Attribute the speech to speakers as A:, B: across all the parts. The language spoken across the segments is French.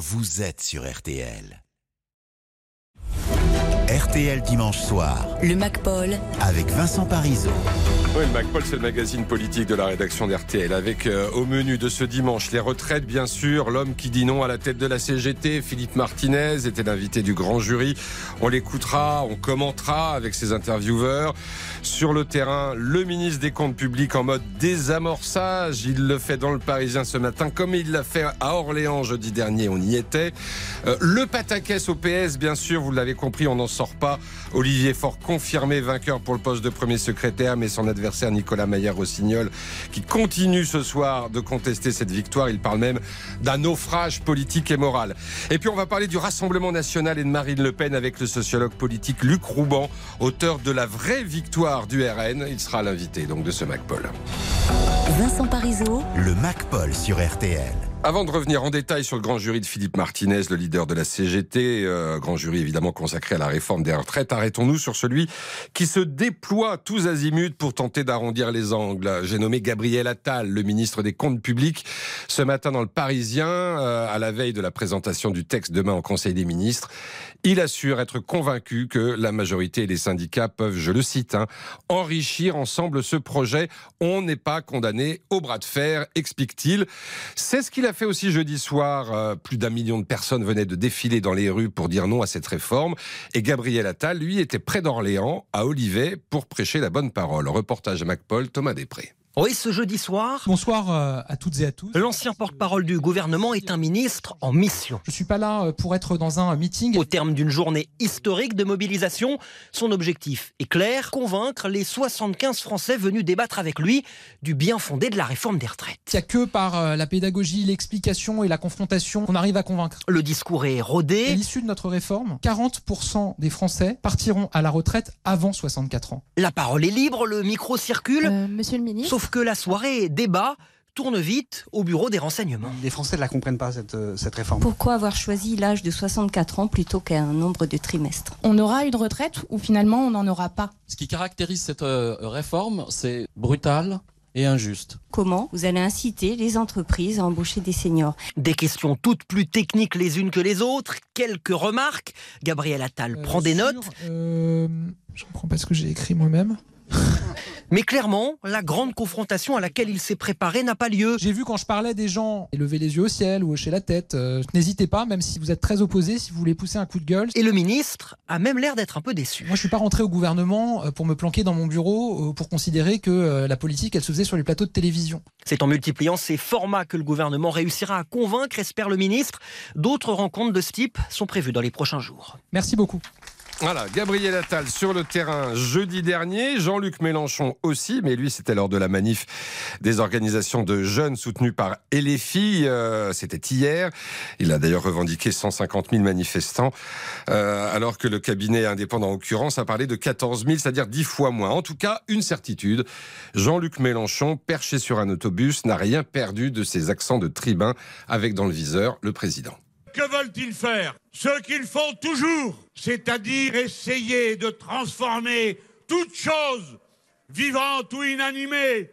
A: vous êtes sur RTL. RTL dimanche soir.
B: Le MacPaul.
A: Avec Vincent Parisot.
C: Oui, le MacPaul, c'est le magazine politique de la rédaction d'RTL. Avec euh, au menu de ce dimanche les retraites, bien sûr. L'homme qui dit non à la tête de la CGT, Philippe Martinez, était l'invité du grand jury. On l'écoutera, on commentera avec ses intervieweurs. Sur le terrain, le ministre des Comptes publics en mode désamorçage. Il le fait dans le Parisien ce matin, comme il l'a fait à Orléans jeudi dernier. On y était. Euh, le pataquès au PS, bien sûr, vous l'avez compris, on n'en sort pas. Olivier Faure confirmé vainqueur pour le poste de premier secrétaire, mais son adversaire Nicolas Maillard-Rossignol, qui continue ce soir de contester cette victoire. Il parle même d'un naufrage politique et moral. Et puis on va parler du Rassemblement national et de Marine Le Pen avec le sociologue politique Luc Rouban, auteur de la vraie victoire du RN. Il sera l'invité donc de ce MacPaul.
B: Vincent Parisot.
A: Le MacPaul sur RTL.
C: Avant de revenir en détail sur le grand jury de Philippe Martinez, le leader de la CGT, euh, grand jury évidemment consacré à la réforme des retraites, arrêtons-nous sur celui qui se déploie tous azimuts pour tenter d'arrondir les angles. J'ai nommé Gabriel Attal, le ministre des Comptes publics, ce matin dans le Parisien, euh, à la veille de la présentation du texte demain au Conseil des ministres. Il assure être convaincu que la majorité et les syndicats peuvent, je le cite, hein, enrichir ensemble ce projet. On n'est pas condamné au bras de fer, explique-t-il. C'est ce qu'il a fait aussi jeudi soir. Euh, plus d'un million de personnes venaient de défiler dans les rues pour dire non à cette réforme. Et Gabriel Attal, lui, était près d'Orléans, à Olivet, pour prêcher la bonne parole. Reportage à MacPaul, Thomas Després.
D: Oui, ce jeudi soir.
E: Bonsoir euh, à toutes et à tous.
D: L'ancien porte-parole du gouvernement est un ministre en mission.
E: Je suis pas là euh, pour être dans un meeting.
D: Au terme d'une journée historique de mobilisation, son objectif est clair convaincre les 75 Français venus débattre avec lui du bien fondé de la réforme des retraites.
E: Il n'y a que par euh, la pédagogie, l'explication et la confrontation qu'on arrive à convaincre.
D: Le discours est rodé.
E: À l'issue de notre réforme, 40% des Français partiront à la retraite avant 64 ans.
D: La parole est libre, le micro circule.
F: Euh, monsieur le ministre.
D: Sauf que la soirée débat tourne vite au bureau des renseignements.
G: Les Français ne la comprennent pas, cette, euh, cette réforme.
F: Pourquoi avoir choisi l'âge de 64 ans plutôt qu'un nombre de trimestres?
H: On aura une retraite ou finalement on n'en aura pas?
I: Ce qui caractérise cette euh, réforme, c'est brutal et injuste.
F: Comment vous allez inciter les entreprises à embaucher des seniors?
D: Des questions toutes plus techniques les unes que les autres, quelques remarques. Gabriel Attal
E: Euh,
D: prend des notes,
E: euh, je comprends pas ce que j'ai écrit moi-même.
D: mais clairement, la grande confrontation à laquelle il s'est préparé n'a pas lieu.
E: J'ai vu quand je parlais des gens lever les yeux au ciel ou hocher la tête. euh, N'hésitez pas, même si vous êtes très opposés, si vous voulez pousser un coup de gueule.
D: Et le ministre a même l'air d'être un peu déçu.
E: Moi, je suis pas rentré au gouvernement euh, pour me planquer dans mon bureau, euh, pour considérer que la politique, elle se faisait sur les plateaux de télévision.
D: C'est en multipliant ces formats que le gouvernement réussira à convaincre, espère le ministre. D'autres rencontres de ce type sont prévues dans les prochains jours.
E: Merci beaucoup.
C: Voilà, Gabriel Attal sur le terrain jeudi dernier, Jean-Luc Mélenchon aussi, mais lui c'était lors de la manif des organisations de jeunes soutenues par LFI, euh, c'était hier. Il a d'ailleurs revendiqué 150 000 manifestants, euh, alors que le cabinet indépendant en l'occurrence a parlé de 14 000, c'est-à-dire 10 fois moins. En tout cas, une certitude, Jean-Luc Mélenchon, perché sur un autobus, n'a rien perdu de ses accents de tribun, avec dans le viseur le président.
J: Que veulent-ils faire? Ce qu'ils font toujours, c'est-à-dire essayer de transformer toute chose, vivante ou inanimée,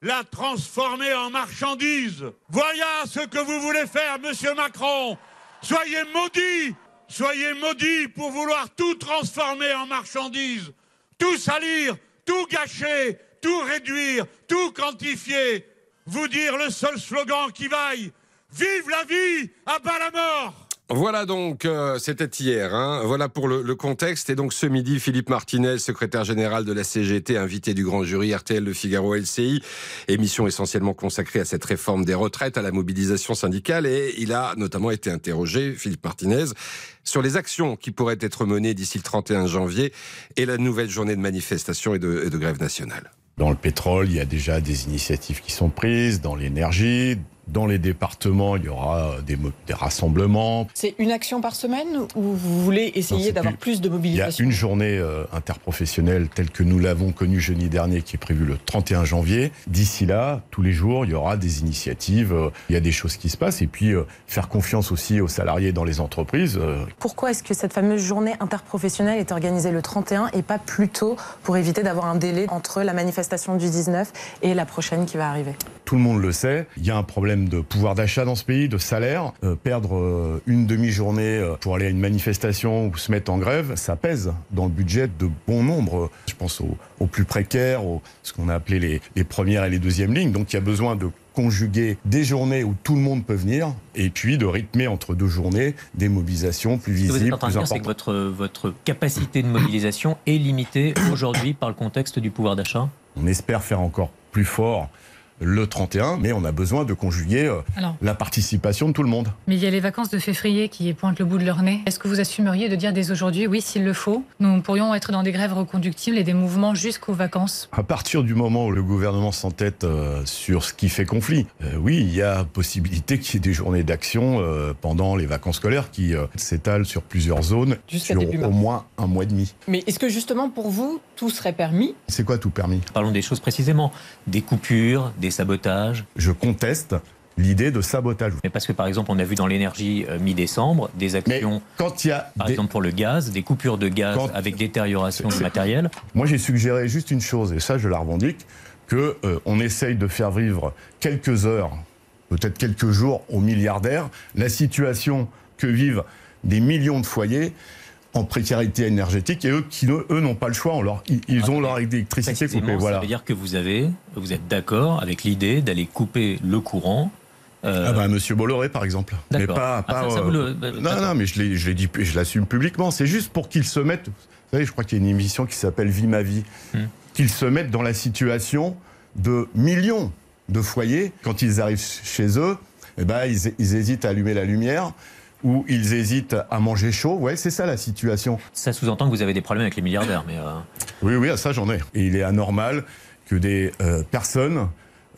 J: la transformer en marchandise. Voilà ce que vous voulez faire, monsieur Macron. Soyez maudits, soyez maudits pour vouloir tout transformer en marchandise, tout salir, tout gâcher, tout réduire, tout quantifier. Vous dire le seul slogan qui vaille, vive la vie, à bas la mort
C: Voilà donc, euh, c'était hier. Hein. Voilà pour le, le, contexte. Et donc ce midi, Philippe Martinez, secrétaire général de la CGT, invité du grand jury RTL Le Figaro LCI, émission essentiellement consacrée à cette réforme des retraites, à la mobilisation syndicale. Et il a notamment été interrogé, Philippe Martinez, sur les actions qui pourraient être menées d'ici le 31 janvier et la nouvelle journée de manifestation et de, et de grève nationale.
K: Dans le pétrole, il y a déjà des initiatives qui sont prises, dans l'énergie, dans les départements, il y aura des, des rassemblements.
H: C'est une action par semaine ou vous voulez essayer d'avoir plus de mobilisation
K: Il y a une journée euh, interprofessionnelle telle que nous l'avons connue jeudi dernier qui est prévue le 31 janvier. D'ici là, tous les jours, il y aura des initiatives, euh, il y a des choses qui se passent et puis euh, faire confiance aussi aux salariés dans les entreprises. euh.
H: Pourquoi est-ce que cette fameuse journée interprofessionnelle est organisée le 31 et pas plus tôt pour éviter d'avoir un délai entre la manifestation du 19 et la prochaine qui va arriver?
K: Tout le monde le sait, il y a un problème de pouvoir d'achat dans ce pays, de salaire. Euh, perdre euh, une demi-journée euh, pour aller à une manifestation ou se mettre en grève, ça pèse dans le budget de bon nombre. Je pense aux, aux plus précaires, aux, ce qu'on a appelé les, les premières et les deuxièmes lignes. Donc il y a besoin de conjuguer des journées où tout le monde peut venir et puis de rythmer entre deux journées des mobilisations plus
L: Ce que vous êtes
K: visibles,
L: en train de
K: plus
L: dire, c'est que votre capacité de mobilisation est limitée aujourd'hui par le contexte du pouvoir d'achat?
K: On espère faire encore plus fort le 31, mais on a besoin de conjuguer euh,
M: Alors.
K: la participation de tout le monde.
M: Mais il y a les vacances de février qui pointent le bout de leur nez. Est-ce que vous assumeriez de dire dès aujourd'hui, oui, s'il le faut, nous pourrions être dans des grèves reconductibles et des mouvements jusqu'aux vacances?
K: À partir du moment où le gouvernement s'entête euh, sur ce qui fait conflit, euh, oui, il y a possibilité qu'il y ait des journées d'action euh, pendant les vacances scolaires qui euh, s'étalent sur plusieurs zones,
N: Jusqu'à
K: sur au moins un mois et demi.
N: Mais est-ce que justement pour vous, tout serait permis?
K: C'est quoi tout permis?
L: Parlons des choses précisément. Des coupures, des sabotages.
K: Je conteste l'idée de sabotage.
L: Mais parce que par exemple, on a vu dans l'énergie euh, mi-décembre des actions,
K: quand il y a
L: par
K: des-
L: exemple pour le gaz, des coupures de gaz
K: Quand-
L: avec détérioration du matériel.
K: Moi, j'ai suggéré juste une chose, et ça, je la revendique, que euh, on essaye de faire vivre quelques heures, peut-être quelques jours aux milliardaires, la situation que vivent des millions de foyers en précarité énergétique et eux qui eux n'ont pas le choix, on leur- ils, ont leur électricité coupée. Voilà.
L: Ça veut dire que vous avez, vous êtes d'accord avec l'idée d'aller couper le courant. euh,
K: Ah bah, Monsieur Bolloré, par exemple. Mais
L: D'accord.
K: pas,
L: Ah,
K: pas,
L: ça, ça, vous le-
K: non, non, mais je l'ai, je l'ai dit, je l'assume publiquement. C'est juste pour qu'ils se mettent. Vous savez, je crois qu'il y a une émission qui s'appelle Vie ma vie.
L: Hmm.
K: Qu'ils se mettent dans la situation de millions de foyers quand ils arrivent chez eux. Eh ben, ils, ils hésitent à allumer la lumière ou ils hésitent à manger chaud. Ouais, c'est ça la situation.
L: Ça sous-entend que vous avez des problèmes avec les milliardaires, mais. euh,
K: Oui, oui, ça j'en ai. Et il est anormal que des euh, personnes,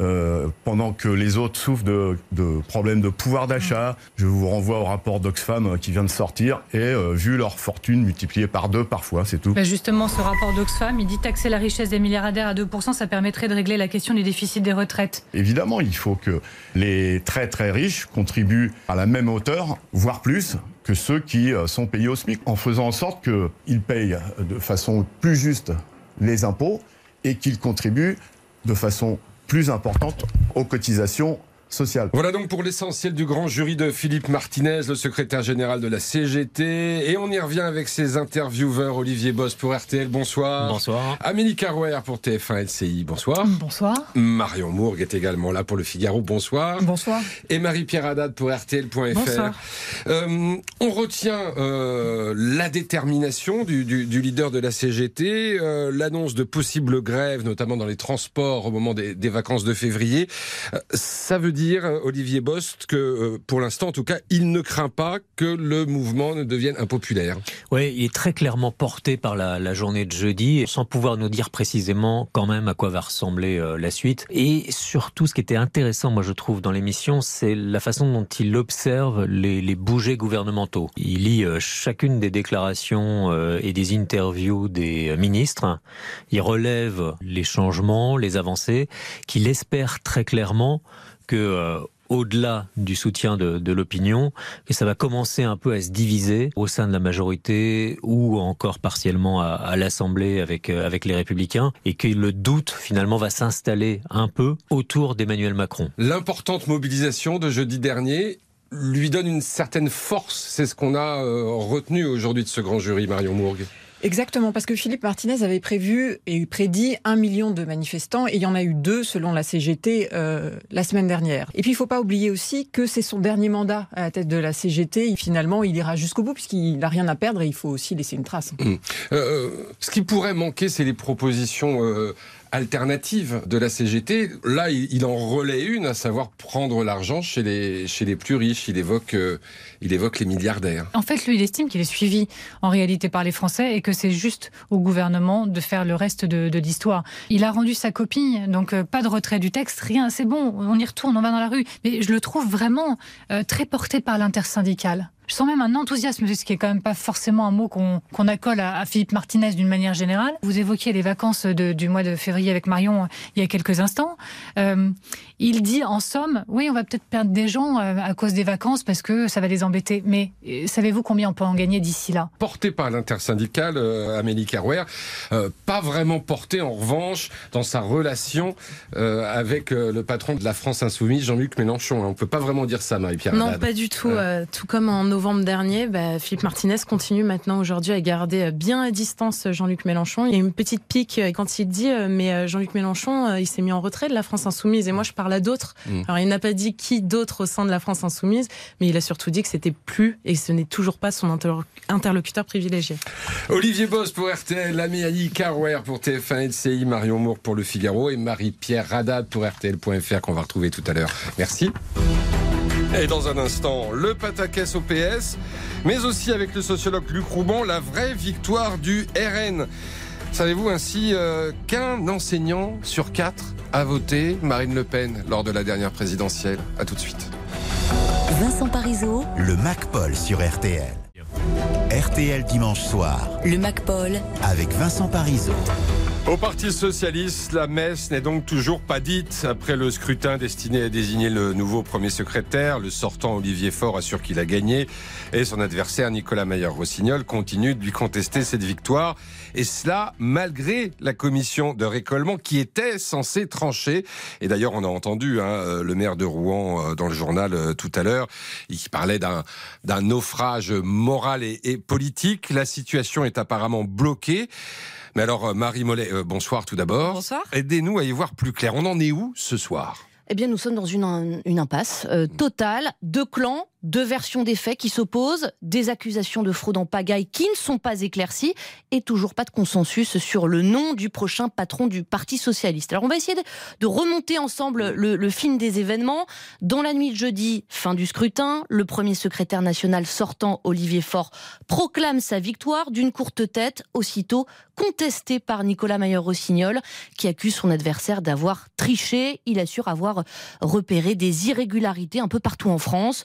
K: euh, pendant que les autres souffrent de, de problèmes de pouvoir d'achat, je vous renvoie au rapport d'Oxfam euh, qui vient de sortir, et euh, vu leur fortune multipliée par deux parfois, c'est tout.
M: Bah, Justement, ce rapport d'Oxfam, il dit taxer la richesse des milliardaires à 2%, ça permettrait de régler la question du déficit des retraites.
K: Évidemment, il faut que les très très riches contribuent à la même hauteur, voire plus, que ceux qui sont payés au SMIC, en faisant en sorte qu'ils payent de façon plus juste les impôts et qu'ils contribuent de façon plus importante aux cotisations
C: Voilà donc pour l'essentiel du grand jury de Philippe Martinez, le secrétaire général de la CGT. Et on y revient avec ses intervieweurs. Olivier Boss pour RTL, bonsoir.
L: Bonsoir.
C: Amélie Carouer pour TF1 LCI, bonsoir.
M: Bonsoir.
C: Marion Mourgue est également là pour le Figaro, bonsoir.
N: Bonsoir.
C: Et Marie-Pierre Haddad pour RTL.fr.
M: Bonsoir.
C: Euh, on retient euh, la détermination du, du- du leader de la CGT, euh, l'annonce de possibles grèves, notamment dans les transports au moment des, des vacances de février. Euh, ça veut dire, Olivier Bost, que euh, pour l'instant, en tout cas, il ne craint pas que le mouvement ne devienne impopulaire.
L: Oui, il est très clairement porté par la, journée de jeudi, sans pouvoir nous dire précisément quand même à quoi va ressembler euh, la suite. Et surtout, ce qui était intéressant, moi je trouve, dans l'émission, c'est la façon dont il observe les, les gouvernementaux. Il lit euh, chacune des déclarations et des interviews des ministres. Il relève les changements, les avancées, qu'il espère très clairement que... euh, au-delà du soutien de, l'opinion, que ça va commencer un peu à se diviser au sein de la majorité ou encore partiellement à, à l'Assemblée avec, euh, avec les Républicains et que le doute finalement va s'installer un peu autour d'Emmanuel Macron.
C: L'importante mobilisation de jeudi dernier lui donne une certaine force. C'est ce qu'on a euh, retenu aujourd'hui de ce grand jury, Marion Mourgue.
N: Exactement, parce que Philippe Martinez avait prévu et prédit un million de manifestants, et il y en a eu deux selon la CGT euh, la semaine dernière. Et puis il faut pas oublier aussi que c'est son dernier mandat à la tête de la CGT. Finalement, il ira jusqu'au bout puisqu'il n'a rien à perdre et il faut aussi laisser une trace.
C: Hum. Euh, ce qui pourrait manquer, c'est les propositions euh, alternatives de la CGT. Là, il, en relaie une, à savoir prendre l'argent chez les, chez les plus riches. Il évoque, euh, il évoque les milliardaires.
M: En fait, lui, il estime qu'il est suivi en réalité par les Français et que c'est juste au gouvernement de faire le reste de, de l'histoire. Il a rendu sa copie, donc euh, pas de retrait du texte, rien, c'est bon, on y retourne, on va dans la rue. Mais je le trouve vraiment euh, très porté par l'intersyndical. Je sens même un enthousiasme, ce qui est quand même pas forcément un mot qu'on qu'on accole à, Philippe Martinez d'une manière générale. Vous évoquiez les vacances du mois de février avec Marion euh, il y a quelques instants. Euh, il dit en somme, oui, on va peut-être perdre des gens euh, à cause des vacances parce que ça va les embêter. Mais euh, savez-vous combien on peut en gagner d'ici là?
C: Porté par l'intersyndicale euh, Amélie Carouer, euh, pas vraiment porté en revanche dans sa relation euh, avec euh, le patron de la France Insoumise, Jean-Luc Mélenchon. On peut pas vraiment dire ça, Marie-Pierre.
H: Non,
C: Haddad.
H: pas du tout. Euh, tout comme en novembre dernier, bah, Philippe Martinez continue maintenant aujourd'hui à garder bien à distance Jean-Luc Mélenchon. Il y a une petite pique quand il dit euh, mais Jean-Luc Mélenchon, euh, il s'est mis en retrait de la France insoumise et moi je parle à d'autres.
C: Mm.
H: Alors il n'a pas dit qui d'autre au sein de la France insoumise, mais il a surtout dit que c'était plus et ce n'est toujours pas son interlo- interlocuteur privilégié.
C: Olivier Boss pour RTL, Amélie Carouer pour TF1 LCI, Marion Moore pour Le Figaro et Marie-Pierre Haddad pour RTL.fr qu'on va retrouver tout à l'heure. Merci. Et dans un instant, le pataquès au PS, mais aussi avec le sociologue Luc Rouban, la vraie victoire du RN. Savez-vous ainsi euh, qu'un enseignant sur quatre a voté Marine Le Pen lors de la dernière présidentielle A tout de suite.
B: Vincent Parisot,
A: Le MacPol sur RTL. RTL dimanche soir
B: le MacPol,
A: avec Vincent Parisot.
C: Au Parti Socialiste, la messe n'est donc toujours pas dite. Après le scrutin destiné à désigner le nouveau premier secrétaire, le sortant Olivier Faure assure qu'il a gagné et son adversaire Nicolas Maillard-Rossignol continue de lui contester cette victoire. Et cela malgré la commission de récollement qui était censée trancher. Et d'ailleurs, on a entendu hein, euh, le maire de Rouen euh, dans le journal euh, tout à l'heure, il parlait d'un naufrage moral et politique. La situation est apparemment bloquée. Mais alors, euh, Marie Mollet, euh, bonsoir tout d'abord.
O: Bonsoir.
C: Aidez-nous à y voir plus clair. On en est où ce soir?
O: Eh bien, nous sommes dans une, une impasse euh, totale. Deux clans, deux versions des faits qui s'opposent, des accusations de fraude en pagaille qui ne sont pas éclaircies et toujours pas de consensus sur le nom du prochain patron du Parti Socialiste. Alors, on va essayer de, remonter ensemble le, film des événements. Dans la nuit de jeudi, fin du scrutin, le premier secrétaire national sortant, Olivier Faure, proclame sa victoire d'une courte tête, aussitôt contesté par Nicolas Mayer-Rossignol, qui accuse son adversaire d'avoir triché. Il assure avoir repéré des irrégularités un peu partout en France.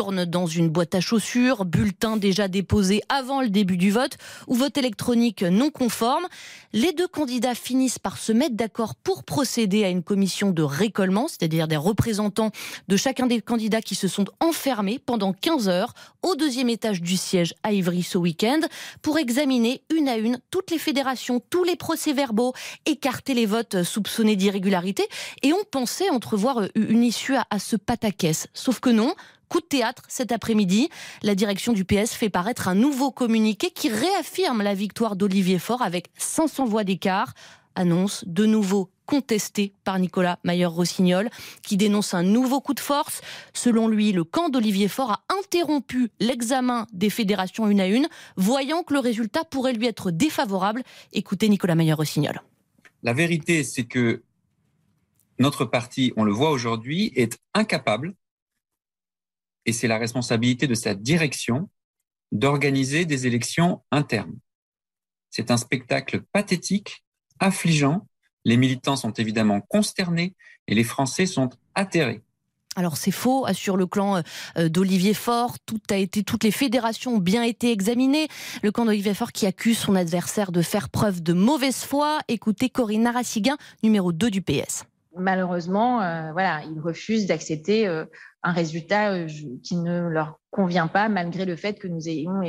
O: Dans une boîte à chaussures, bulletin déjà déposé avant le début du vote, ou vote électronique non conforme. Les deux candidats finissent par se mettre d'accord pour procéder à une commission de récollement, c'est-à-dire des représentants de chacun des candidats qui se sont enfermés pendant 15 heures au deuxième étage du siège à Ivry ce week-end pour examiner une à une toutes les fédérations, tous les procès-verbaux, écarter les votes soupçonnés d'irrégularité. Et on pensait entrevoir une issue à, à ce pataquès. Sauf que non. Coup de théâtre cet après-midi. La direction du PS fait paraître un nouveau communiqué qui réaffirme la victoire d'Olivier Faure avec 500 voix d'écart. Annonce de nouveau contesté par Nicolas Mayer-Rossignol, qui dénonce un nouveau coup de force. Selon lui, le camp d'Olivier Faure a interrompu l'examen des fédérations une à une, voyant que le résultat pourrait lui être défavorable. Écoutez Nicolas Mayer-Rossignol.
P: La vérité, c'est que notre parti, on le voit aujourd'hui, est incapable, et c'est la responsabilité de sa direction, d'organiser des élections internes. C'est un spectacle pathétique, affligeant. Les militants sont évidemment consternés et les Français sont atterrés.
O: Alors c'est faux, assure le clan euh, d'Olivier Faure. Tout a été, toutes les fédérations ont bien été examinées. Le camp d'Olivier Faure qui accuse son adversaire de faire preuve de mauvaise foi. Écoutez Corinne Narassigan, numéro 2 du PS.
Q: Malheureusement, euh, voilà, ils refusent d'accepter euh, un résultat euh, qui ne leur convient pas, malgré le fait que nous ayons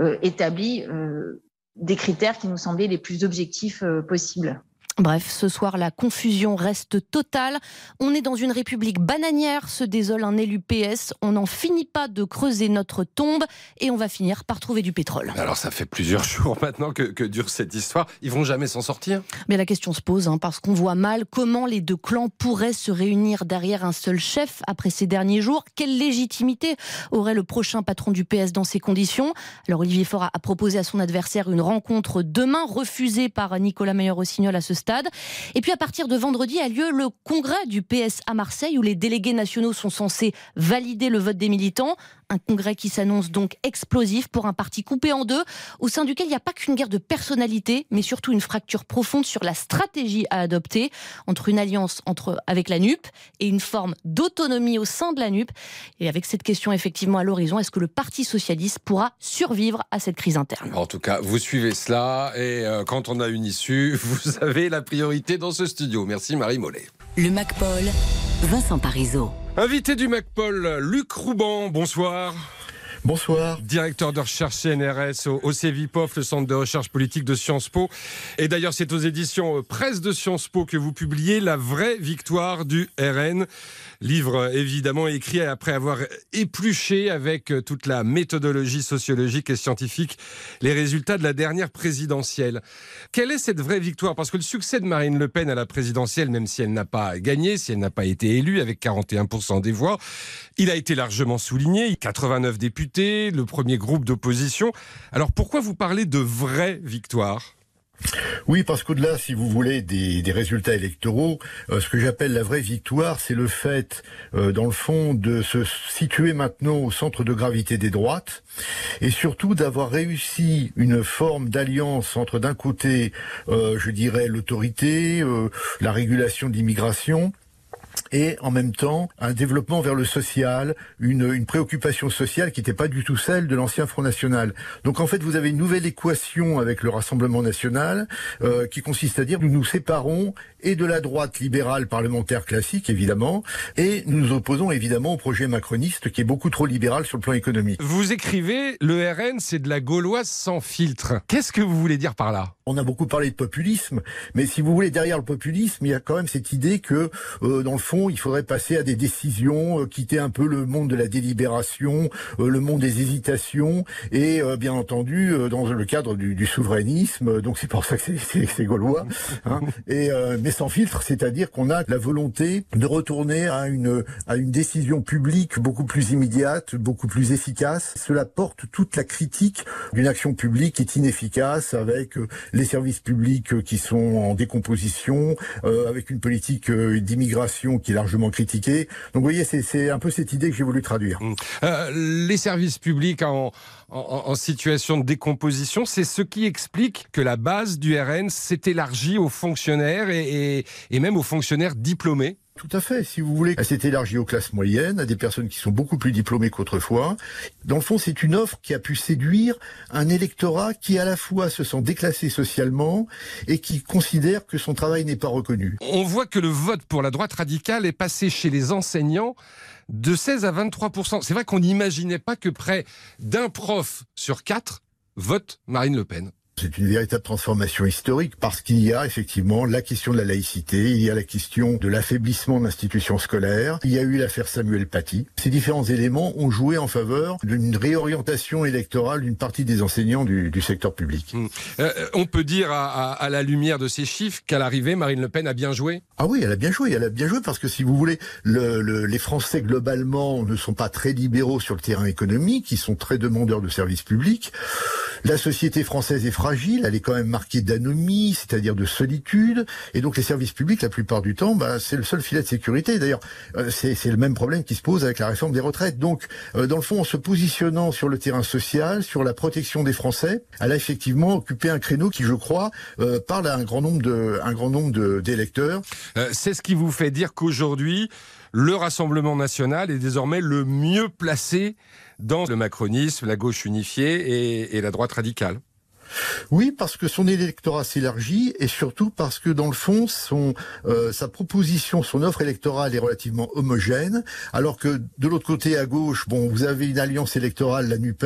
Q: euh, établi euh, des critères qui nous semblaient les plus objectifs possibles.
O: Bref, ce soir, la confusion reste totale. On est dans une république bananière, se désole un élu PS. On n'en finit pas de creuser notre tombe et on va finir par trouver du pétrole.
C: Alors ça fait plusieurs jours maintenant que, que dure cette histoire. Ils vont jamais s'en sortir?
O: Mais la question se pose, hein, parce qu'on voit mal comment les deux clans pourraient se réunir derrière un seul chef après ces derniers jours. Quelle légitimité aurait le prochain patron du PS dans ces conditions? Alors Olivier Faure a proposé à son adversaire une rencontre demain, refusée par Nicolas Meyer-Rossignol à ce stade. Et puis à partir de vendredi a lieu le congrès du PS à Marseille où les délégués nationaux sont censés valider le vote des militants. Un congrès qui s'annonce donc explosif pour un parti coupé en deux, au sein duquel il n'y a pas qu'une guerre de personnalité, mais surtout une fracture profonde sur la stratégie à adopter entre une alliance entre, avec la NUP et une forme d'autonomie au sein de la NUP. Et avec cette question effectivement à l'horizon, est-ce que le Parti socialiste pourra survivre à cette crise interne?
C: En tout cas, vous suivez cela et euh, quand on a une issue, vous avez la priorité dans ce studio. Merci Marie Mollet.
B: Le MacPol, Vincent Parisot.
C: Invité du MacPol, Luc Rouban, bonsoir.
R: Bonsoir.
C: Directeur de recherche CNRS au, au CEVIPOF, le centre de recherche politique de Sciences Po. Et d'ailleurs, c'est aux éditions euh, Presse de Sciences Po que vous publiez La vraie victoire du RN. Livre euh, évidemment écrit après avoir épluché avec euh, toute la méthodologie sociologique et scientifique les résultats de la dernière présidentielle. Quelle est cette vraie victoire? Parce que le succès de Marine Le Pen à la présidentielle, même si elle n'a pas gagné, si elle n'a pas été élue avec 41% des voix, il a été largement souligné. 89 députés, le premier groupe d'opposition. Alors pourquoi vous parlez de vraie victoire?
R: Oui, parce qu'au-delà, si vous voulez, des, résultats électoraux, euh, ce que j'appelle la vraie victoire, c'est le fait, euh, dans le fond, de se situer maintenant au centre de gravité des droites, et surtout d'avoir réussi une forme d'alliance entre, d'un côté, euh, je dirais, l'autorité, la régulation de l'immigration, et en même temps un développement vers le social, une, préoccupation sociale qui n'était pas du tout celle de l'ancien Front National. Donc en fait, vous avez une nouvelle équation avec le Rassemblement National euh, qui consiste à dire nous nous séparons et de la droite libérale parlementaire classique, évidemment, et nous nous opposons évidemment au projet macroniste qui est beaucoup trop libéral sur le plan économique.
C: Vous écrivez le RN, c'est de la gauloise sans filtre. Qu'est-ce que vous voulez dire par là?
R: On a beaucoup parlé de populisme, mais si vous voulez, derrière le populisme, il y a quand même cette idée que, euh, dans le fond, il faudrait passer à des décisions, euh, quitter un peu le monde de la délibération, euh, le monde des hésitations, et euh, bien entendu, euh, dans le cadre du, du souverainisme, donc c'est pour ça que c'est gaulois, hein, et, euh, mais sans filtre, c'est-à-dire qu'on a la volonté de retourner à une, à une décision publique beaucoup plus immédiate, beaucoup plus efficace. Cela porte toute la critique d'une action publique qui est inefficace, avec euh, les services publics euh, qui sont en décomposition, euh, avec une politique euh, d'immigration qui est largement critiquée. Donc vous voyez, c'est un peu cette idée que j'ai voulu traduire.
C: Euh, les services publics en, en, en situation de décomposition, c'est ce qui explique que la base du RN s'est élargie aux fonctionnaires et, et, et même aux fonctionnaires diplômés.
R: Tout à fait, si vous voulez. Elle s'est élargie aux classes moyennes, à des personnes qui sont beaucoup plus diplômées qu'autrefois. Dans le fond, c'est une offre qui a pu séduire un électorat qui à la fois se sent déclassé socialement et qui considère que son travail n'est pas reconnu.
C: On voit que le vote pour la droite radicale est passé chez les enseignants de 16 à 23% C'est vrai qu'on n'imaginait pas que près d'un prof sur quatre vote Marine Le Pen.
R: C'est une véritable transformation historique parce qu'il y a effectivement la question de la laïcité, il y a la question de l'affaiblissement de l'institution scolaire, il y a eu l'affaire Samuel Paty. Ces différents éléments ont joué en faveur d'une réorientation électorale d'une partie des enseignants du, du secteur public.
C: Euh, on peut dire à, à, à, la lumière de ces chiffres qu'à l'arrivée, Marine Le Pen a bien joué?
R: Ah oui, elle a bien joué, elle a bien joué parce que si vous voulez, le, le, les Français globalement ne sont pas très libéraux sur le terrain économique, ils sont très demandeurs de services publics. La société française est fragile, elle est quand même marquée d'anomie, c'est-à-dire de solitude, et donc les services publics, la plupart du temps, bah, c'est le seul filet de sécurité. D'ailleurs, euh, c'est le même problème qui se pose avec la réforme des retraites. Donc, euh, dans le fond, en se positionnant sur le terrain social, sur la protection des Français, elle a effectivement occupé un créneau qui, je crois, euh, parle à un grand nombre de, un grand nombre d'électeurs.
C: c'est ce qui vous fait dire qu'aujourd'hui, le Rassemblement national est désormais le mieux placé dans le macronisme, la gauche unifiée et, la droite radicale.
R: Oui, parce que son électorat s'élargit et surtout parce que dans le fond, son, euh, sa proposition, son offre électorale est relativement homogène, alors que de l'autre côté à gauche, bon, vous avez une alliance électorale, la Nupes,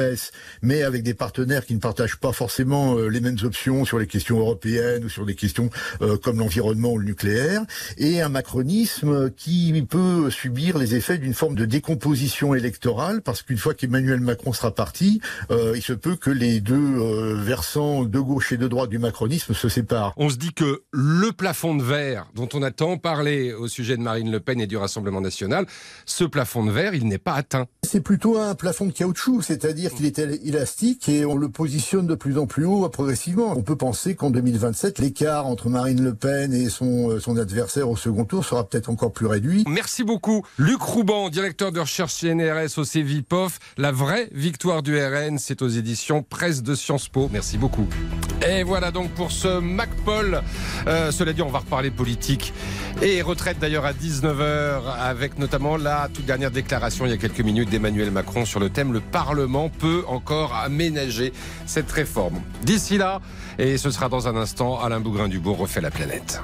R: mais avec des partenaires qui ne partagent pas forcément euh, les mêmes options sur les questions européennes ou sur des questions euh, comme l'environnement ou le nucléaire, et un macronisme qui peut subir les effets d'une forme de décomposition électorale, parce qu'une fois qu'Emmanuel Macron sera parti, il se peut que les deux versants versants de gauche et de droite du macronisme se séparent.
C: On se dit que le plafond de verre dont on a tant parlé au sujet de Marine Le Pen et du Rassemblement national, ce plafond de verre, il n'est pas atteint.
R: C'est plutôt un plafond de caoutchouc, c'est-à-dire qu'il est élastique et on le positionne de plus en plus haut progressivement. On peut penser qu'en 2027, l'écart entre Marine Le Pen et son, euh, son adversaire au second tour sera peut-être encore plus réduit.
C: Merci beaucoup. Luc Rouban, directeur de recherche CNRS au CVPOF. La vraie victoire du RN, c'est aux éditions Presse de Sciences Po. Merci beaucoup. Et voilà donc pour ce MacPol. Euh, cela dit, on va reparler politique et retraite d'ailleurs à 19h avec notamment la toute dernière déclaration il y a quelques minutes d'Emmanuel Macron sur le thème le Parlement peut encore aménager cette réforme. D'ici là, et ce sera dans un instant, Alain Bougrain-Dubourg refait la planète.